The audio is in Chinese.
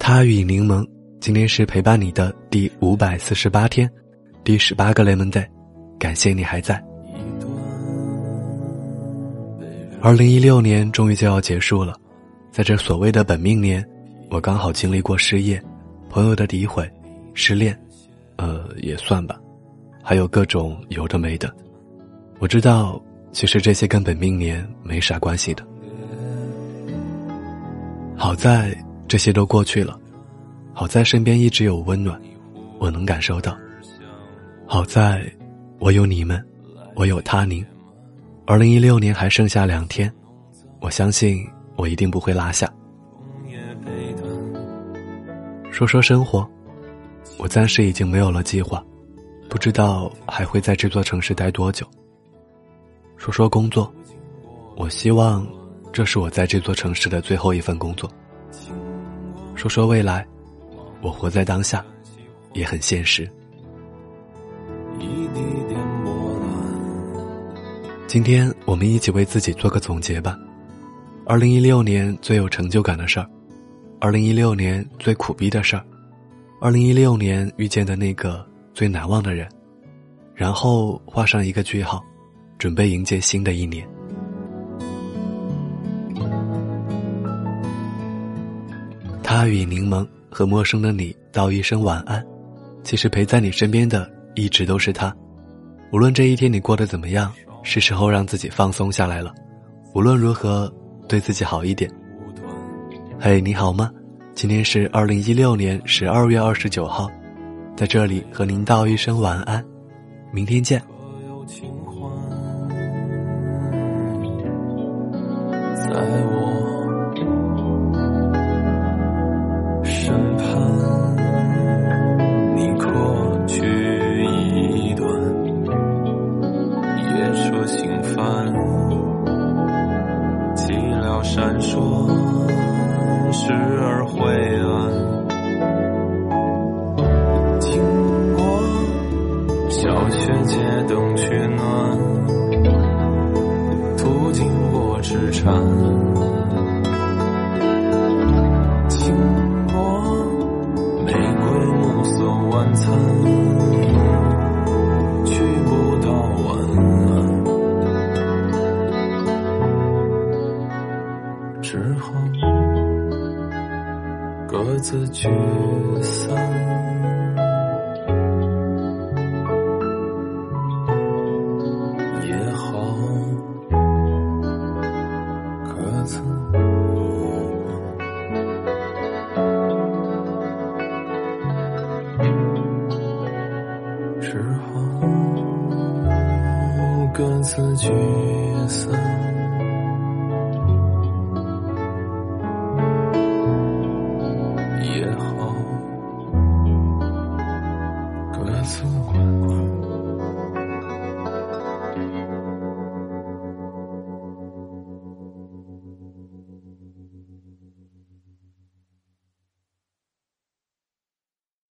他与柠檬，今天是陪伴你的第五百四十八天，第十八个 lemon day，感谢你还在。二零一六年终于就要结束了，在这所谓的本命年，我刚好经历过失业、朋友的诋毁、失恋，呃，也算吧，还有各种有的没的。我知道，其实这些跟本命年没啥关系的。好在这些都过去了，好在身边一直有温暖，我能感受到。好在，我有你们，我有他您。二零一六年还剩下两天，我相信我一定不会落下。说说生活，我暂时已经没有了计划，不知道还会在这座城市待多久。说说工作，我希望。这是我在这座城市的最后一份工作。说说未来，我活在当下，也很现实。今天我们一起为自己做个总结吧。二零一六年最有成就感的事儿，二零一六年最苦逼的事儿，二零一六年遇见的那个最难忘的人，然后画上一个句号，准备迎接新的一年。他与柠檬和陌生的你道一声晚安。其实陪在你身边的一直都是他。无论这一天你过得怎么样，是时候让自己放松下来了。无论如何，对自己好一点。嘿，你好吗？今天是二零一六年十二月二十九号，在这里和您道一声晚安。明天见。在闪烁时而灰暗经过小学街灯取暖途经过纸船经过玫瑰暮色晚餐。各自聚散。之后各自聚散。滚滚。